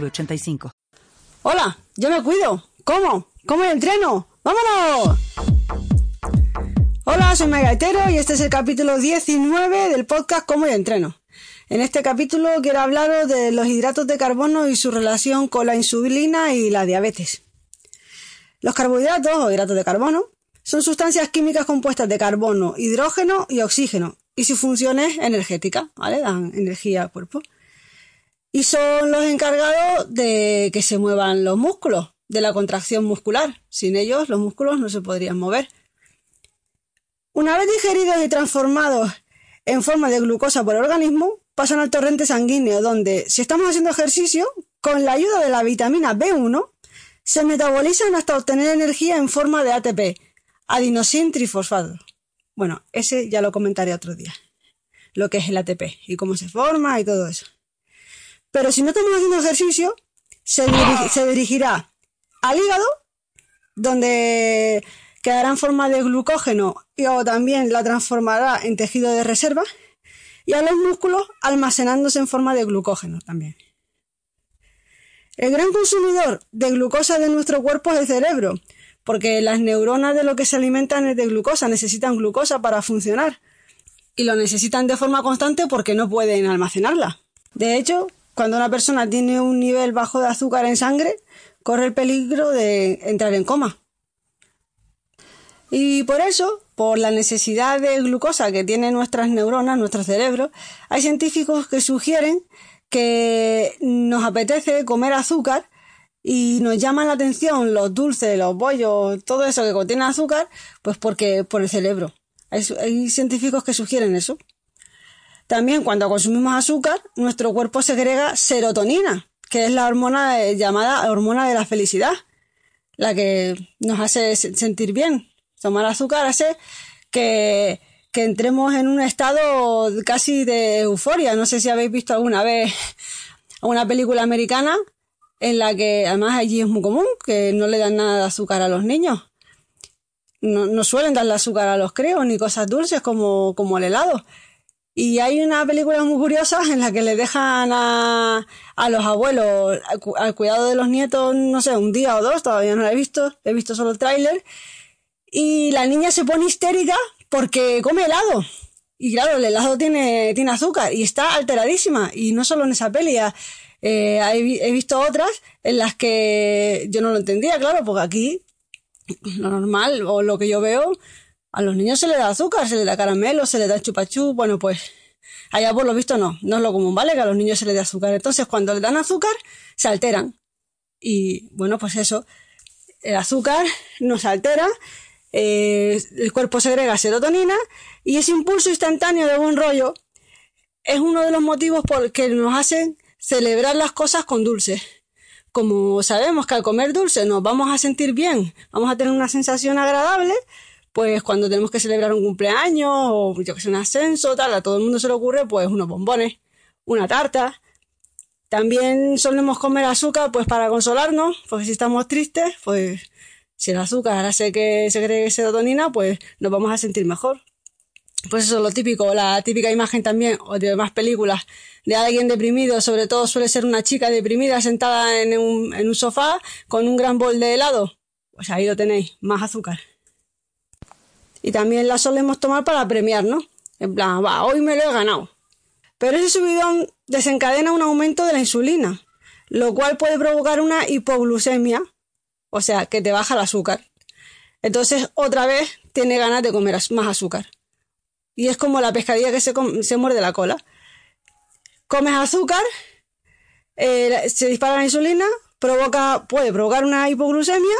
906985. Hola, yo me cuido. ¿Cómo? ¿Cómo entreno? ¡Vámonos! Hola, soy Gaitero y este es el capítulo 19 del podcast Cómo yo entreno. En este capítulo quiero hablaros de los hidratos de carbono y su relación con la insulina y la diabetes. Los carbohidratos o hidratos de carbono son sustancias químicas compuestas de carbono, hidrógeno y oxígeno y su función es energética, ¿vale? Dan energía al cuerpo. Y son los encargados de que se muevan los músculos, de la contracción muscular. Sin ellos los músculos no se podrían mover. Una vez digeridos y transformados en forma de glucosa por el organismo, pasan al torrente sanguíneo, donde, si estamos haciendo ejercicio, con la ayuda de la vitamina B1, se metabolizan hasta obtener energía en forma de ATP, adenosin trifosfato. Bueno, ese ya lo comentaré otro día. Lo que es el ATP y cómo se forma y todo eso. Pero si no estamos haciendo ejercicio, se, se dirigirá al hígado, donde quedará en forma de glucógeno y o también la transformará en tejido de reserva, y a los músculos almacenándose en forma de glucógeno también. El gran consumidor de glucosa de nuestro cuerpo es el cerebro, porque las neuronas de lo que se alimentan es de glucosa, necesitan glucosa para funcionar. Y lo necesitan de forma constante porque no pueden almacenarla. De hecho, cuando una persona tiene un nivel bajo de azúcar en sangre, corre el peligro de entrar en coma. Y por eso, por la necesidad de glucosa que tienen nuestras neuronas, nuestro cerebro, hay científicos que sugieren que nos apetece comer azúcar y nos llaman la atención los dulces, los bollos, todo eso que contiene azúcar, pues porque por el cerebro. Hay, científicos que sugieren eso. También cuando consumimos azúcar, nuestro cuerpo segrega serotonina, que es la hormona llamada hormona de la felicidad, la que nos hace sentir bien. Tomar azúcar hace que, que entremos en un estado casi de euforia. No sé si habéis visto alguna vez una película americana en la que además allí es muy común que no le dan nada de azúcar a los niños. No, suelen darle azúcar a los creos ni cosas dulces como, como el helado. Y hay una película muy curiosa en la que le dejan a, a los abuelos al, cuidado de los nietos, no sé, un día o dos, todavía no la he visto, he visto solo el tráiler. Y la niña se pone histérica porque come helado. Y claro, el helado tiene, tiene azúcar y está alteradísima. Y no solo en esa peli, eh, he, visto otras en las que yo no lo entendía, claro, porque aquí lo normal o lo que yo veo, a los niños se les da azúcar, se les da caramelo, se les da chupachú, bueno, pues allá por lo visto no, no es lo común, ¿vale? Que a los niños se les dé azúcar. Entonces, cuando le dan azúcar, se alteran. Y bueno, pues eso, el azúcar nos altera, eh, el cuerpo segrega serotonina y ese impulso instantáneo de buen rollo es uno de los motivos por que nos hacen celebrar las cosas con dulce. Como sabemos que al comer dulce nos vamos a sentir bien, vamos a tener una sensación agradable, pues cuando tenemos que celebrar un cumpleaños o yo que sé, un ascenso, tal, a todo el mundo se le ocurre pues unos bombones, una tarta. También solemos comer azúcar pues para consolarnos, porque si estamos tristes, pues si el azúcar hace que se cree serotonina, pues nos vamos a sentir mejor. Pues eso es lo típico, la típica imagen también, o de más películas, de alguien deprimido, sobre todo suele ser una chica deprimida sentada en un, en un sofá con un gran bol de helado. Pues ahí lo tenéis, más azúcar. Y también la solemos tomar para premiar, ¿no? En plan, va, hoy me lo he ganado. Pero ese subidón desencadena un aumento de la insulina, lo cual puede provocar una hipoglucemia, o sea, que te baja el azúcar. Entonces, otra vez, tiene ganas de comer más azúcar. Y es como la pescadilla que se, se muerde la cola comes azúcar, eh, se dispara la insulina, provoca, puede provocar una hipoglucemia,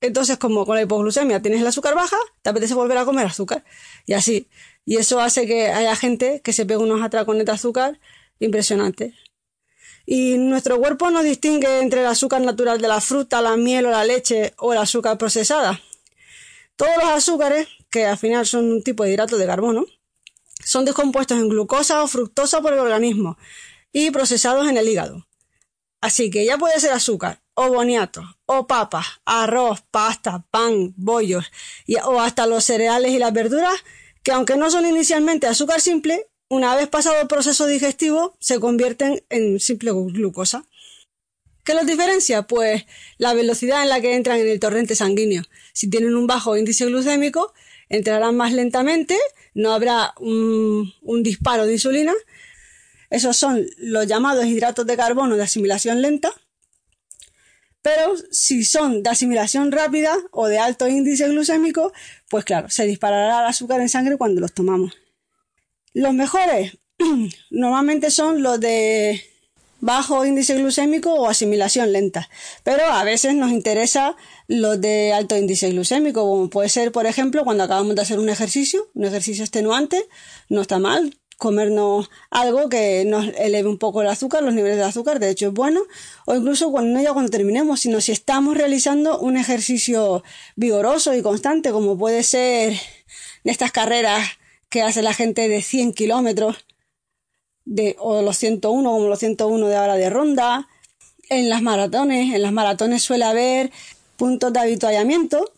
entonces como con la hipoglucemia tienes el azúcar baja, te apetece volver a comer azúcar. Y así. Y eso hace que haya gente que se pegue unos atracones de azúcar impresionantes. Y nuestro cuerpo no distingue entre el azúcar natural de la fruta, la miel o la leche o el azúcar procesada. Todos los azúcares, que al final son un tipo de hidrato de carbono, son descompuestos en glucosa o fructosa por el organismo y procesados en el hígado. Así que ya puede ser azúcar, o boniato, o papas, arroz, pasta, pan, bollos, o hasta los cereales y las verduras, que aunque no son inicialmente azúcar simple, una vez pasado el proceso digestivo, se convierten en simple glucosa. ¿Qué los diferencia? Pues la velocidad en la que entran en el torrente sanguíneo. Si tienen un bajo índice glucémico, entrarán más lentamente, no habrá un, un disparo de insulina. Esos son los llamados hidratos de carbono de asimilación lenta. Pero si son de asimilación rápida o de alto índice glucémico, pues claro, se disparará el azúcar en sangre cuando los tomamos. Los mejores normalmente son los de bajo índice glucémico o asimilación lenta, pero a veces nos interesa los de alto índice glucémico, como puede ser, por ejemplo, cuando acabamos de hacer un ejercicio, un ejercicio extenuante, no está mal comernos algo que nos eleve un poco el azúcar, los niveles de azúcar, de hecho es bueno, o incluso cuando no ya cuando terminemos, sino si estamos realizando un ejercicio vigoroso y constante, como puede ser estas carreras que hace la gente de 100 kilómetros, de, o los 101 como los 101 de ahora de ronda. En las maratones, en las maratones suele haber puntos de habituallamiento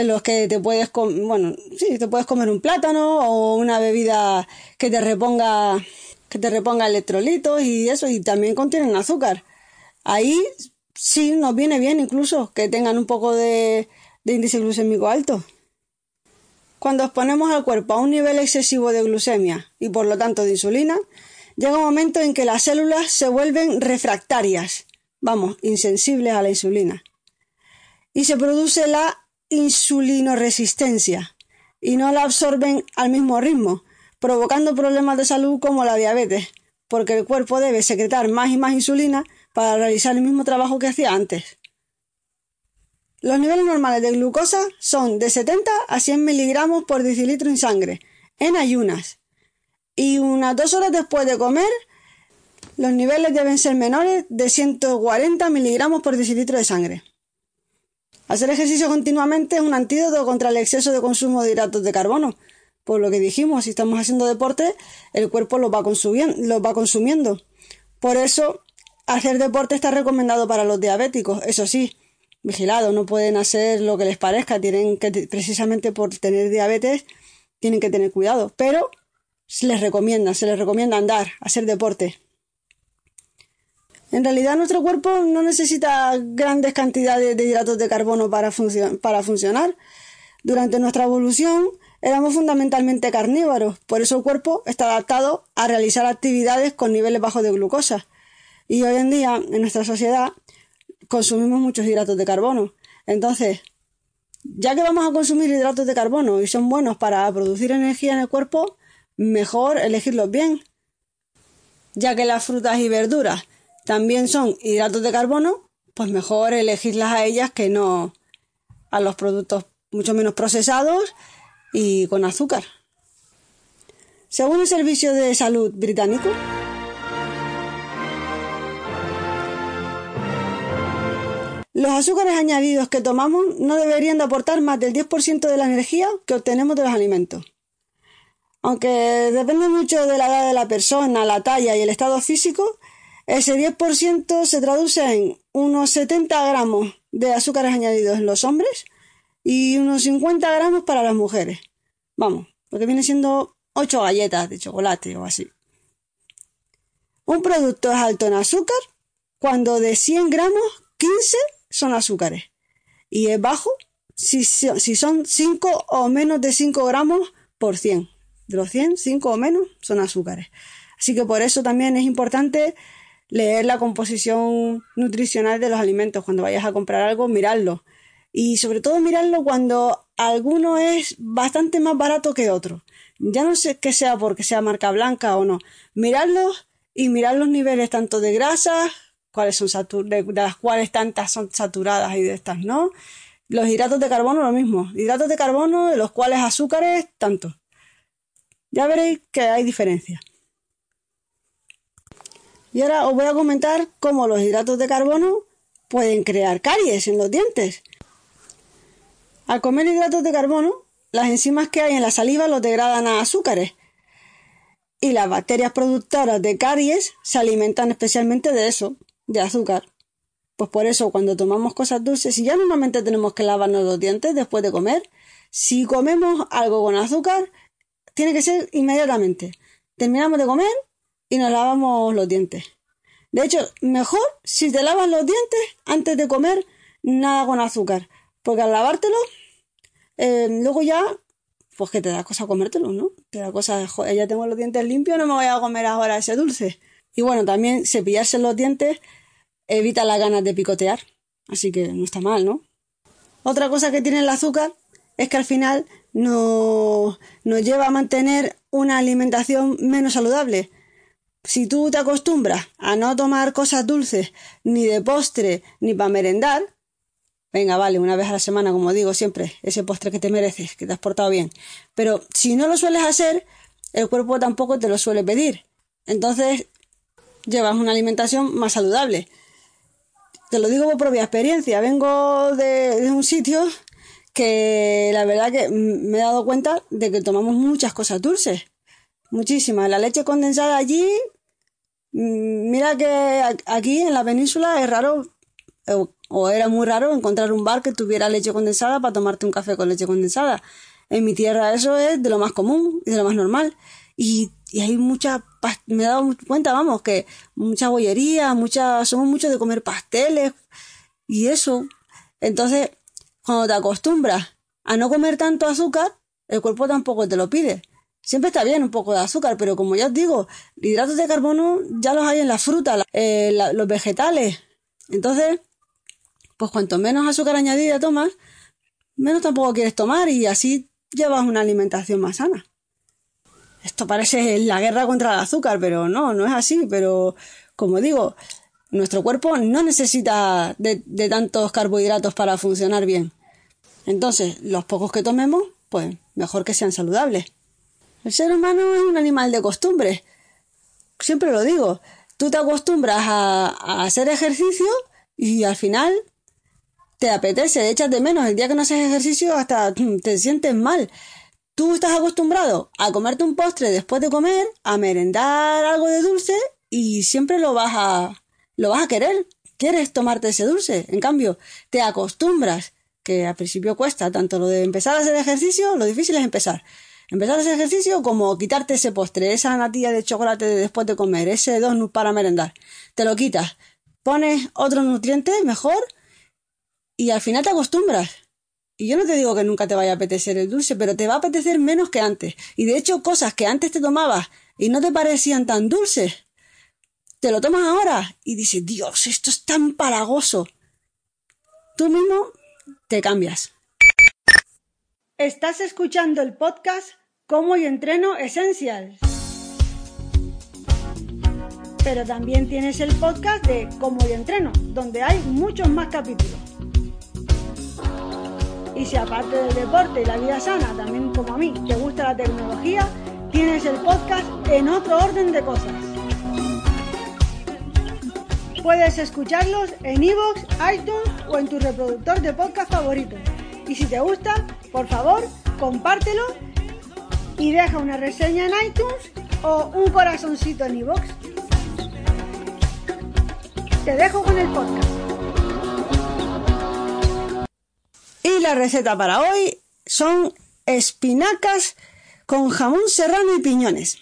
en los que te puedes, bueno, sí, te puedes comer un plátano o una bebida que te reponga, que te reponga electrolitos y eso, y también contienen azúcar. Ahí sí nos viene bien incluso que tengan un poco de, de índice glucémico alto. Cuando exponemos al cuerpo a un nivel excesivo de glucemia y por lo tanto de insulina, llega un momento en que las células se vuelven refractarias, vamos, insensibles a la insulina. Y se produce la insulinoresistencia y no la absorben al mismo ritmo, provocando problemas de salud como la diabetes, porque el cuerpo debe secretar más y más insulina para realizar el mismo trabajo que hacía antes. Los niveles normales de glucosa son de 70 a 100 miligramos por decilitro en sangre, en ayunas. Y unas dos horas después de comer, los niveles deben ser menores de 140 miligramos por decilitro de sangre. Hacer ejercicio continuamente es un antídoto contra el exceso de consumo de hidratos de carbono. Por lo que dijimos, si estamos haciendo deporte, el cuerpo los va, los va consumiendo. Por eso, hacer deporte está recomendado para los diabéticos. Eso sí, vigilados, no pueden hacer lo que les parezca, tienen que, precisamente por tener diabetes, tienen que tener cuidado, pero se les recomienda, se les recomienda andar, hacer deporte. En realidad nuestro cuerpo no necesita grandes cantidades de hidratos de carbono para, funcionar. Durante nuestra evolución éramos fundamentalmente carnívoros, por eso el cuerpo está adaptado a realizar actividades con niveles bajos de glucosa. Y hoy en día, en nuestra sociedad, consumimos muchos hidratos de carbono. Entonces, ya que vamos a consumir hidratos de carbono y son buenos para producir energía en el cuerpo, mejor elegirlos bien. Ya que las frutas y verduras también son hidratos de carbono, pues mejor elegirlas a ellas que no a los productos mucho menos procesados y con azúcar. Según el Servicio de Salud británico, Los azúcares añadidos que tomamos no deberían de aportar más del 10% de la energía que obtenemos de los alimentos. Aunque depende mucho de la edad de la persona, la talla y el estado físico, ese 10% se traduce en unos 70 gramos de azúcares añadidos en los hombres y unos 50 gramos para las mujeres. Vamos, lo que viene siendo 8 galletas de chocolate o así. Un producto es alto en azúcar cuando de 100 gramos, 15 son azúcares. Y es bajo si, si son 5 o menos de 5 gramos por 100. De los 100, 5 o menos son azúcares. Así que por eso también es importante leer la composición nutricional de los alimentos. Cuando vayas a comprar algo, mirarlo. Y sobre todo mirarlo cuando alguno es bastante más barato que otro. Ya no sé que sea porque sea marca blanca o no. Mirarlo y mirar los niveles tanto de grasa cuáles son de, las cuales tantas son saturadas y de estas no. Los hidratos de carbono lo mismo, hidratos de carbono de los cuales azúcares tanto. Ya veréis que hay diferencia. Y ahora os voy a comentar cómo los hidratos de carbono pueden crear caries en los dientes. Al comer hidratos de carbono, las enzimas que hay en la saliva los degradan a azúcares. Y las bacterias productoras de caries se alimentan especialmente de eso, de azúcar. Pues por eso cuando tomamos cosas dulces, si ya normalmente tenemos que lavarnos los dientes después de comer, si comemos algo con azúcar, tiene que ser inmediatamente. Terminamos de comer y nos lavamos los dientes. De hecho, mejor si te lavas los dientes antes de comer nada con azúcar. Porque al lavártelo, eh, luego ya, pues que te da cosa comértelo, ¿no? Te da cosa, joder, ya tengo los dientes limpios, no me voy a comer ahora ese dulce. Y bueno, también cepillarse los dientes evita las ganas de picotear. Así que no está mal, ¿no? Otra cosa que tiene el azúcar es que al final nos, nos lleva a mantener una alimentación menos saludable si tú te acostumbras a no tomar cosas dulces, ni de postre, ni para merendar, venga, vale, una vez a la semana, como digo siempre, ese postre que te mereces, que te has portado bien. Pero si no lo sueles hacer, el cuerpo tampoco te lo suele pedir. Entonces, llevas una alimentación más saludable. Te lo digo por propia experiencia. Vengo de, de un sitio que la verdad que me he dado cuenta de que tomamos muchas cosas dulces. Muchísimas. La leche condensada allí, mm, mira que aquí en la península es raro, o era muy raro encontrar un bar que tuviera leche condensada para tomarte un café con leche condensada. En mi tierra eso es de lo más común y de lo más normal. Y, y hay mucha, me he dado cuenta, vamos, que mucha bollería, mucha, somos muchos de comer pasteles y eso. Entonces, cuando te acostumbras a no comer tanto azúcar, el cuerpo tampoco te lo pide. Siempre está bien un poco de azúcar, pero como ya os digo, hidratos de carbono ya los hay en la fruta, eh, los vegetales. Entonces, pues cuanto menos azúcar añadida tomas, menos tampoco quieres tomar y así llevas una alimentación más sana. Esto parece la guerra contra el azúcar, pero no, no es así. Pero como digo, nuestro cuerpo no necesita de, de tantos carbohidratos para funcionar bien. Entonces, los pocos que tomemos, pues mejor que sean saludables. El ser humano es un animal de costumbre. Siempre lo digo. Tú te acostumbras a, hacer ejercicio y al final te apetece, echas de menos. El día que no haces ejercicio hasta te sientes mal. Tú estás acostumbrado a comerte un postre después de comer, a merendar algo de dulce y siempre lo vas a lo vas a querer. Quieres tomarte ese dulce. En cambio, te acostumbras, que al principio cuesta tanto lo de empezar a hacer ejercicio, lo difícil es empezar. Empezar ese ejercicio como quitarte ese postre, esa natilla de chocolate después de comer, ese donut para merendar. Te lo quitas, pones otro nutriente mejor y al final te acostumbras. Y yo no te digo que nunca te vaya a apetecer el dulce, pero te va a apetecer menos que antes. Y de hecho, cosas que antes te tomabas y no te parecían tan dulces, te lo tomas ahora y dices, Dios, esto es tan paragoso. Tú mismo te cambias. Estás escuchando el podcast Cómo y entreno Essentials. Pero también tienes el podcast de Cómo y entreno, donde hay muchos más capítulos. Y si aparte del deporte y la vida sana, también como a mí, te gusta la tecnología, tienes el podcast en otro orden de cosas. Puedes escucharlos en iVoox, iTunes o en tu reproductor de podcast favorito. Y si te gusta, por favor, compártelo y deja una reseña en iTunes o un corazoncito en iVoox. Te dejo con el podcast. Y la receta para hoy son espinacas con jamón serrano y piñones.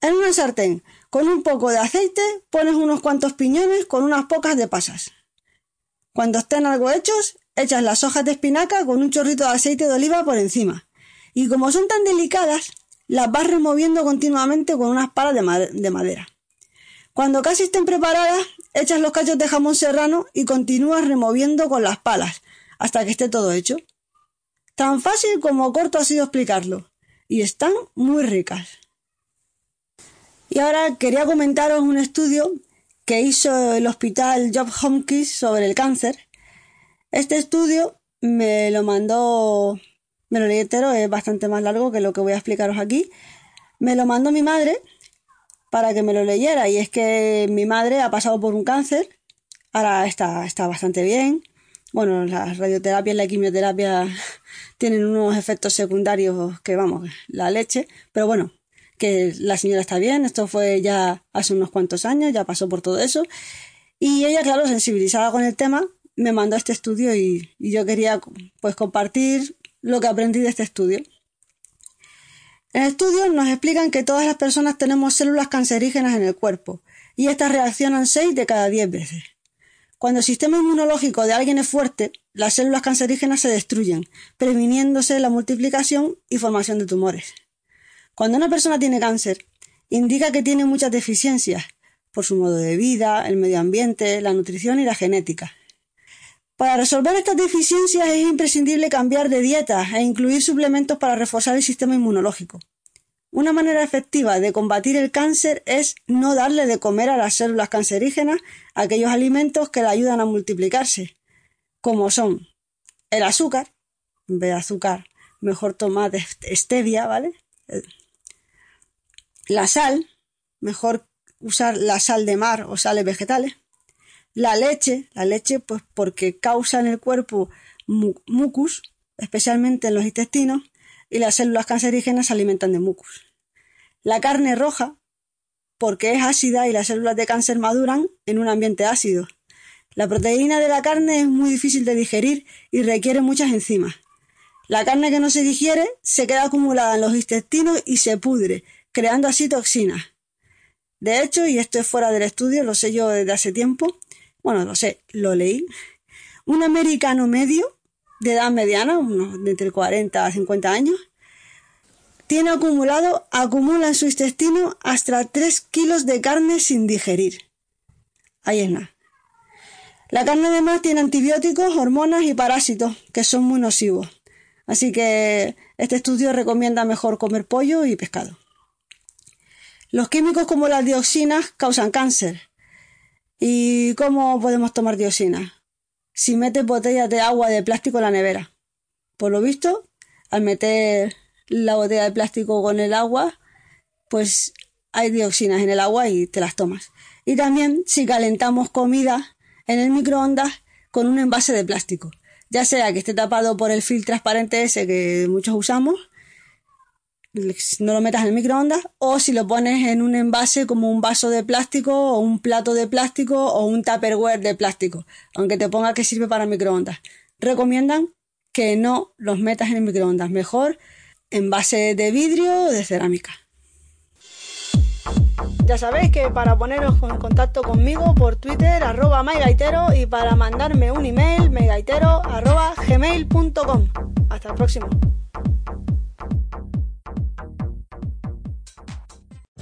En una sartén con un poco de aceite pones unos cuantos piñones con unas pocas de pasas. Cuando estén algo hechos, echas las hojas de espinaca con un chorrito de aceite de oliva por encima y como son tan delicadas, las vas removiendo continuamente con unas palas de, madera. Cuando casi estén preparadas, echas los cachos de jamón serrano y continúas removiendo con las palas hasta que esté todo hecho. Tan fácil como corto ha sido explicarlo. Y están muy ricas. Y ahora quería comentaros un estudio que hizo el hospital Job Hopkins sobre el cáncer. Este estudio me lo mandó me lo leí entero, es bastante más largo que lo que voy a explicaros aquí. Me lo mandó mi madre para que me lo leyera. Y es que mi madre ha pasado por un cáncer, ahora está, está bastante bien. Bueno, la radioterapia y la quimioterapia tienen unos efectos secundarios que, vamos, la leche, pero bueno, que la señora está bien, esto fue ya hace unos cuantos años, ya pasó por todo eso. Y ella, claro, sensibilizada con el tema, me mandó este estudio y, y yo quería pues compartir lo que aprendí de este estudio. En el estudio nos explican que todas las personas tenemos células cancerígenas en el cuerpo y estas reaccionan 6 de cada 10 veces. Cuando el sistema inmunológico de alguien es fuerte, las células cancerígenas se destruyen, previniéndose la multiplicación y formación de tumores. Cuando una persona tiene cáncer, indica que tiene muchas deficiencias por su modo de vida, el medio ambiente, la nutrición y la genética. Para resolver estas deficiencias es imprescindible cambiar de dieta e incluir suplementos para reforzar el sistema inmunológico. Una manera efectiva de combatir el cáncer es no darle de comer a las células cancerígenas aquellos alimentos que le ayudan a multiplicarse, como son el azúcar, en vez de azúcar, mejor tomar stevia, ¿vale? La sal, mejor usar la sal de mar o sales vegetales. La leche, la leche pues porque causa en el cuerpo mucus, especialmente en los intestinos, y las células cancerígenas se alimentan de mucus. La carne roja, porque es ácida y las células de cáncer maduran en un ambiente ácido. La proteína de la carne es muy difícil de digerir y requiere muchas enzimas. La carne que no se digiere se queda acumulada en los intestinos y se pudre, creando así toxinas. De hecho, y esto es fuera del estudio, lo sé yo desde hace tiempo, bueno, no sé, lo leí, un americano medio, de edad mediana, unos de entre 40 a 50 años, tiene acumulado, acumula en su intestino hasta 3 kilos de carne sin digerir. Ahí es nada. La carne además tiene antibióticos, hormonas y parásitos que son muy nocivos. Así que este estudio recomienda mejor comer pollo y pescado. Los químicos como las dioxinas causan cáncer, ¿Y cómo podemos tomar dioxina? Si metes botellas de agua de plástico en la nevera. Por lo visto, al meter la botella de plástico con el agua, pues hay dioxinas en el agua y te las tomas. Y también si calentamos comida en el microondas con un envase de plástico, ya sea que esté tapado por el film transparente ese que muchos usamos, no lo metas en el microondas o si lo pones en un envase como un vaso de plástico o un plato de plástico o un tupperware de plástico, aunque te ponga que sirve para microondas. Recomiendan que no los metas en el microondas, mejor en base de vidrio o de cerámica. Ya sabéis que para poneros en contacto conmigo por Twitter, arroba mygaitero y para mandarme un email, mygaitero arroba gmail.com. Hasta el próximo.